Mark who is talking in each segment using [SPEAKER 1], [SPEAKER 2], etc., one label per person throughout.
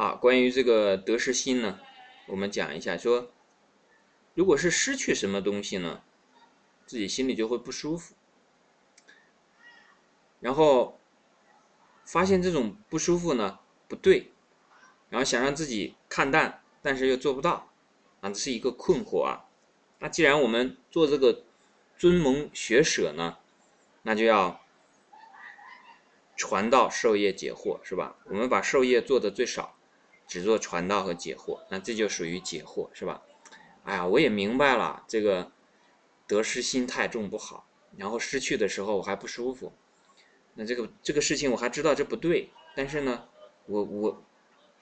[SPEAKER 1] 啊，关于这个得失心呢，我们讲一下，说如果是失去什么东西呢，自己心里就会不舒服，然后发现这种不舒服呢不对，然后想让自己看淡，但是又做不到，啊，这是一个困惑啊。那既然我们做这个尊蒙学舍呢，那就要传道授业解惑，是吧？我们把授业做的最少。只做传道和解惑，那这就属于解惑，是吧？哎呀，我也明白了，这个得失心太重不好，然后失去的时候我还不舒服，那这个这个事情我还知道这不对，但是呢，我我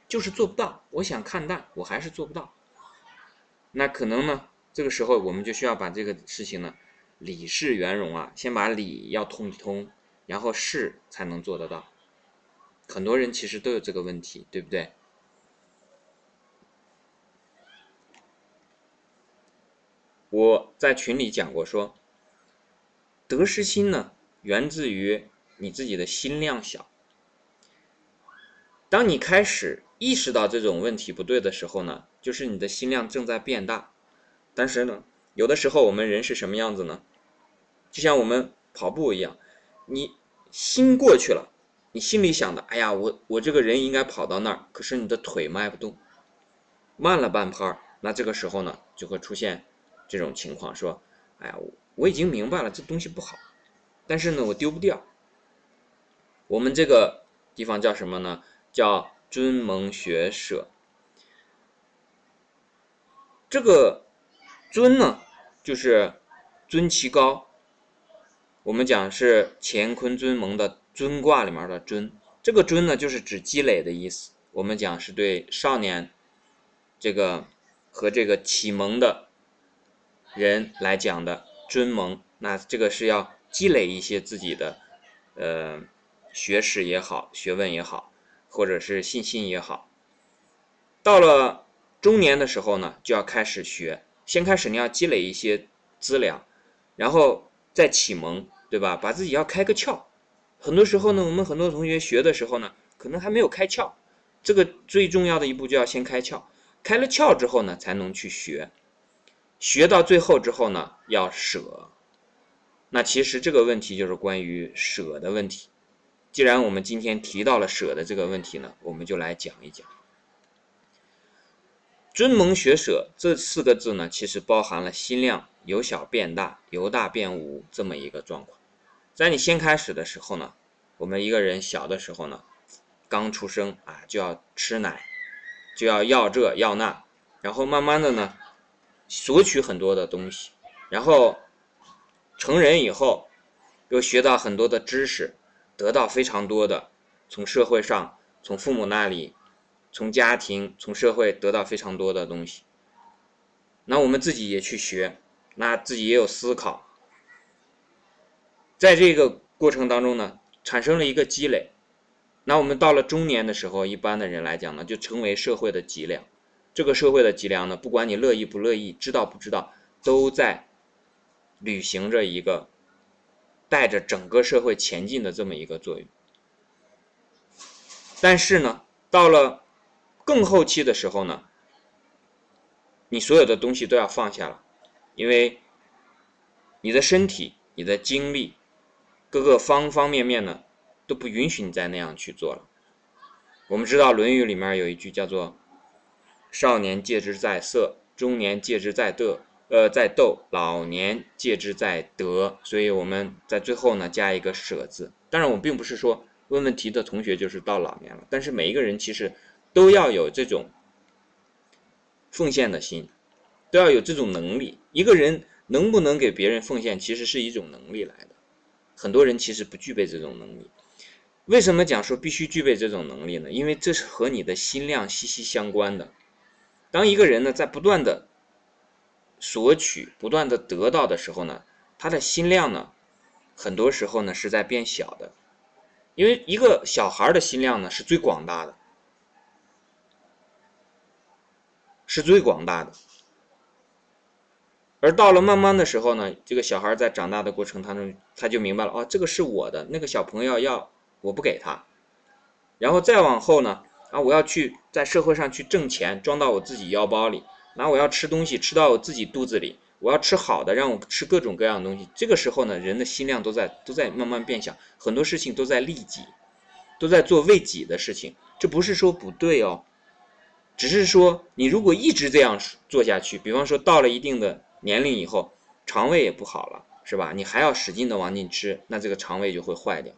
[SPEAKER 1] 就是做不到，我想看淡，我还是做不到。那可能呢，这个时候我们就需要把这个事情呢，理事圆融啊，先把理要通一通，然后事才能做得到。很多人其实都有这个问题，对不对？我在群里讲过，说得失心呢，源自于你自己的心量小。当你开始意识到这种问题不对的时候呢，就是你的心量正在变大。但是呢，有的时候我们人是什么样子呢？就像我们跑步一样，你心过去了，你心里想的，哎呀，我我这个人应该跑到那儿，可是你的腿迈不动，慢了半拍儿，那这个时候呢，就会出现。这种情况说，哎呀，我已经明白了，这东西不好，但是呢，我丢不掉。我们这个地方叫什么呢？叫尊蒙学舍。这个尊呢，就是尊其高。我们讲是乾坤尊蒙的尊卦里面的尊。这个尊呢，就是指积累的意思。我们讲是对少年这个和这个启蒙的。人来讲的尊蒙，那这个是要积累一些自己的，呃，学识也好，学问也好，或者是信心也好。到了中年的时候呢，就要开始学。先开始你要积累一些资粮，然后再启蒙，对吧？把自己要开个窍。很多时候呢，我们很多同学学的时候呢，可能还没有开窍。这个最重要的一步就要先开窍。开了窍之后呢，才能去学。学到最后之后呢，要舍。那其实这个问题就是关于舍的问题。既然我们今天提到了舍的这个问题呢，我们就来讲一讲。尊蒙学舍这四个字呢，其实包含了心量由小变大、由大变无这么一个状况。在你先开始的时候呢，我们一个人小的时候呢，刚出生啊，就要吃奶，就要要这要那，然后慢慢的呢。索取很多的东西，然后成人以后又学到很多的知识，得到非常多的从社会上、从父母那里、从家庭、从社会得到非常多的东西。那我们自己也去学，那自己也有思考，在这个过程当中呢，产生了一个积累。那我们到了中年的时候，一般的人来讲呢，就成为社会的脊梁。这个社会的脊梁呢，不管你乐意不乐意，知道不知道，都在履行着一个带着整个社会前进的这么一个作用。但是呢，到了更后期的时候呢，你所有的东西都要放下了，因为你的身体、你的精力，各个方方面面呢，都不允许你再那样去做了。我们知道《论语》里面有一句叫做。少年戒之在色，中年戒之在德，呃，在斗，老年戒之在德。所以我们在最后呢加一个舍字。当然，我并不是说问问题的同学就是到老年了，但是每一个人其实都要有这种奉献的心，都要有这种能力。一个人能不能给别人奉献，其实是一种能力来的。很多人其实不具备这种能力。为什么讲说必须具备这种能力呢？因为这是和你的心量息息相关的。当一个人呢在不断的索取、不断的得到的时候呢，他的心量呢，很多时候呢是在变小的，因为一个小孩的心量呢是最广大的，是最广大的。而到了慢慢的时候呢，这个小孩在长大的过程当中，他就明白了，哦，这个是我的，那个小朋友要我不给他，然后再往后呢，啊，我要去在社会上去挣钱，装到我自己腰包里，然后我要吃东西吃到我自己肚子里，我要吃好的，让我吃各种各样的东西。这个时候呢，人的心量都在都在慢慢变小，很多事情都在利己，都在做为己的事情。这不是说不对哦，只是说你如果一直这样做下去，比方说到了一定的年龄以后，肠胃也不好了，是吧？你还要使劲的往进吃，那这个肠胃就会坏掉。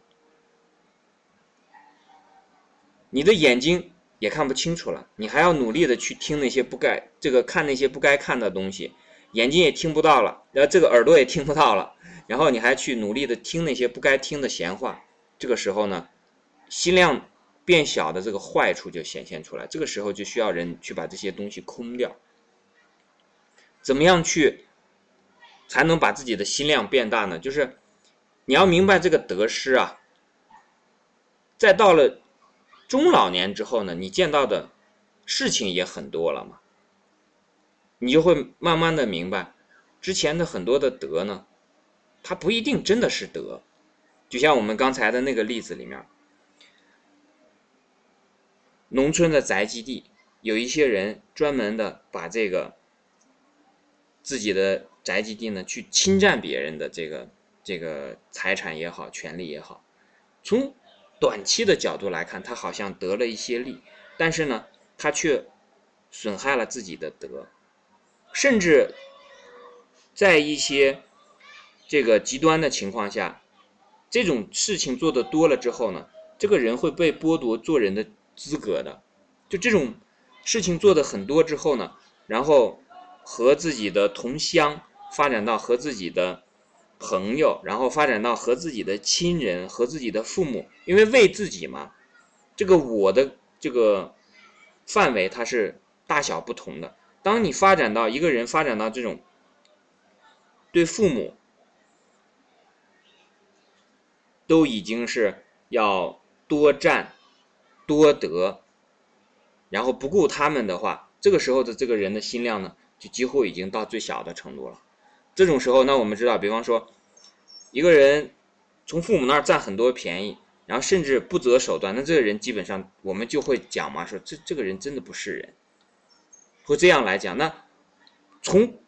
[SPEAKER 1] 你的眼睛也看不清楚了，你还要努力的去听那些不该这个看那些不该看的东西，眼睛也听不到了，然后这个耳朵也听不到了，然后你还去努力的听那些不该听的闲话，这个时候呢，心量变小的这个坏处就显现出来，这个时候就需要人去把这些东西空掉。怎么样去才能把自己的心量变大呢？就是你要明白这个得失啊，再到了。中老年之后呢，你见到的事情也很多了嘛，你就会慢慢的明白，之前的很多的德呢，它不一定真的是德。就像我们刚才的那个例子里面，农村的宅基地，有一些人专门的把这个自己的宅基地呢，去侵占别人的这个这个财产也好，权利也好，从。短期的角度来看，他好像得了一些利，但是呢，他却损害了自己的德，甚至在一些这个极端的情况下，这种事情做的多了之后呢，这个人会被剥夺做人的资格的。就这种事情做的很多之后呢，然后和自己的同乡发展到和自己的。朋友，然后发展到和自己的亲人、和自己的父母，因为为自己嘛，这个我的这个范围它是大小不同的。当你发展到一个人发展到这种对父母都已经是要多占多得，然后不顾他们的话，这个时候的这个人的心量呢，就几乎已经到最小的程度了。这种时候，那我们知道，比方说，一个人从父母那儿占很多便宜，然后甚至不择手段，那这个人基本上我们就会讲嘛，说这这个人真的不是人，会这样来讲。那从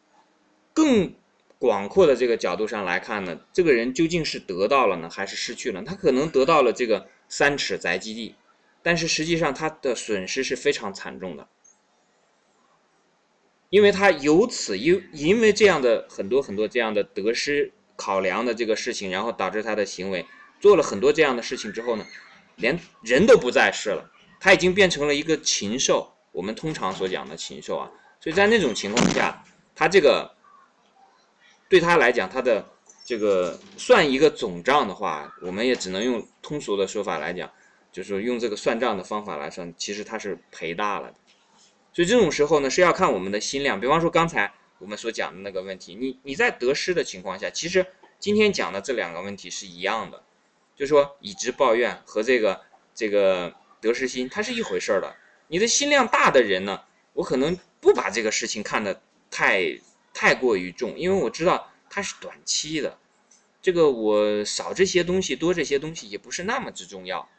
[SPEAKER 1] 更广阔的这个角度上来看呢，这个人究竟是得到了呢，还是失去了？他可能得到了这个三尺宅基地，但是实际上他的损失是非常惨重的。因为他由此因因为这样的很多很多这样的得失考量的这个事情，然后导致他的行为做了很多这样的事情之后呢，连人都不再是了，他已经变成了一个禽兽。我们通常所讲的禽兽啊，所以在那种情况下，他这个对他来讲，他的这个算一个总账的话，我们也只能用通俗的说法来讲，就是用这个算账的方法来算，其实他是赔大了的。所以这种时候呢，是要看我们的心量。比方说刚才我们所讲的那个问题，你你在得失的情况下，其实今天讲的这两个问题是一样的，就说以直抱怨和这个这个得失心，它是一回事儿的。你的心量大的人呢，我可能不把这个事情看得太太过于重，因为我知道它是短期的，这个我少这些东西多这些东西也不是那么之重要。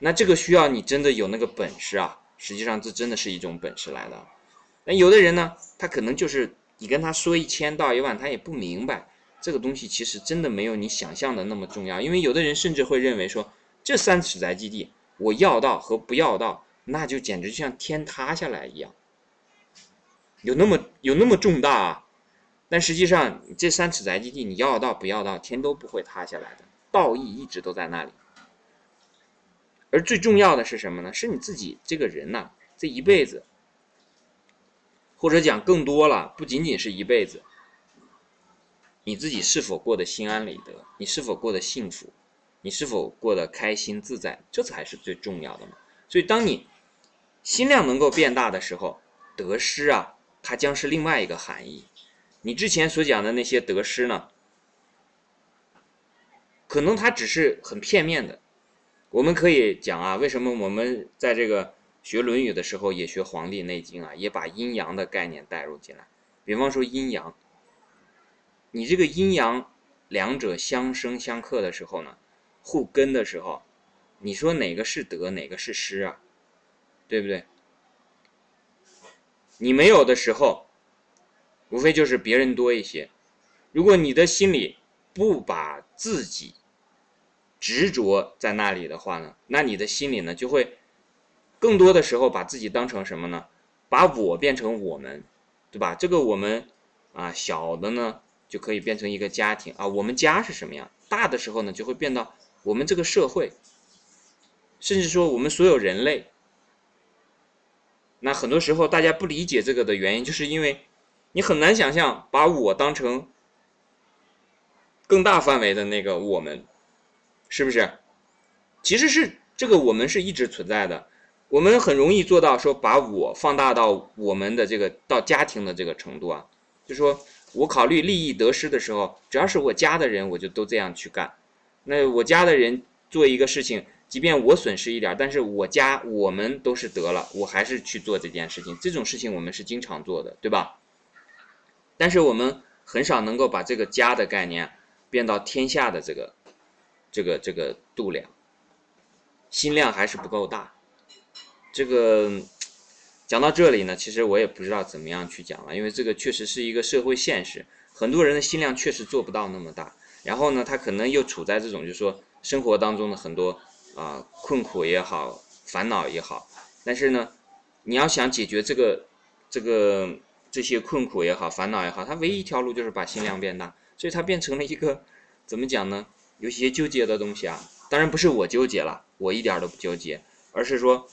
[SPEAKER 1] 那这个需要你真的有那个本事啊。实际上，这真的是一种本事来的。那有的人呢，他可能就是你跟他说一千道一万，他也不明白这个东西其实真的没有你想象的那么重要。因为有的人甚至会认为说，这三尺宅基地，我要到和不要到，那就简直就像天塌下来一样，有那么有那么重大啊！但实际上，这三尺宅基地，你要到不要到，天都不会塌下来的，道义一直都在那里。而最重要的是什么呢？是你自己这个人呐，这一辈子，或者讲更多了，不仅仅是一辈子，你自己是否过得心安理得？你是否过得幸福？你是否过得开心自在？这才是最重要的嘛。所以，当你心量能够变大的时候，得失啊，它将是另外一个含义。你之前所讲的那些得失呢，可能它只是很片面的。我们可以讲啊，为什么我们在这个学《论语》的时候也学《黄帝内经》啊，也把阴阳的概念带入进来。比方说阴阳，你这个阴阳两者相生相克的时候呢，互根的时候，你说哪个是得，哪个是失啊？对不对？你没有的时候，无非就是别人多一些。如果你的心里不把自己执着在那里的话呢，那你的心里呢就会更多的时候把自己当成什么呢？把我变成我们，对吧？这个我们啊，小的呢就可以变成一个家庭啊。我们家是什么样？大的时候呢，就会变到我们这个社会，甚至说我们所有人类。那很多时候大家不理解这个的原因，就是因为你很难想象把我当成更大范围的那个我们，是不是？其实是这个我们是一直存在的，我们很容易做到说把我放大到我们的这个到家庭的这个程度啊，就说我考虑利益得失的时候，只要是我家的人，我就都这样去干。那我家的人做一个事情。即便我损失一点，但是我家我们都是得了，我还是去做这件事情。这种事情我们是经常做的，对吧？但是我们很少能够把这个家的概念变到天下的这个这个这个度量，心量还是不够大。这个讲到这里呢，其实我也不知道怎么样去讲了，因为这个确实是一个社会现实，很多人的心量确实做不到那么大。然后呢，他可能又处在这种就是说生活当中的很多。啊，困苦也好，烦恼也好，但是呢，你要想解决这个、这个这些困苦也好，烦恼也好，它唯一一条路就是把心量变大，所以它变成了一个 怎么讲呢？有些纠结的东西啊，当然不是我纠结了，我一点都不纠结，而是说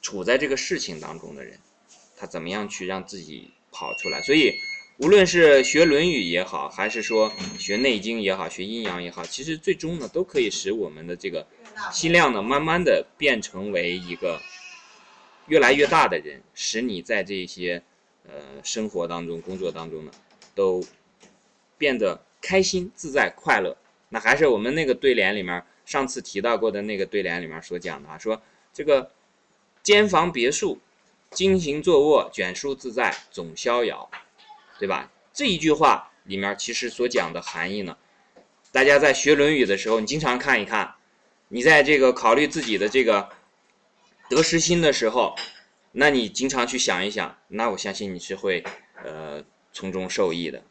[SPEAKER 1] 处在这个事情当中的人，他怎么样去让自己跑出来，所以。无论是学《论语》也好，还是说学《内经》也好，学阴阳也好，其实最终呢，都可以使我们的这个心量呢，慢慢的变成为一个越来越大的人，使你在这些呃生活当中、工作当中呢，都变得开心、自在、快乐。那还是我们那个对联里面上次提到过的那个对联里面所讲的啊，说这个间房别墅，经行坐卧，卷舒自在，总逍遥。对吧？这一句话里面其实所讲的含义呢，大家在学《论语》的时候，你经常看一看，你在这个考虑自己的这个得失心的时候，那你经常去想一想，那我相信你是会呃从中受益的。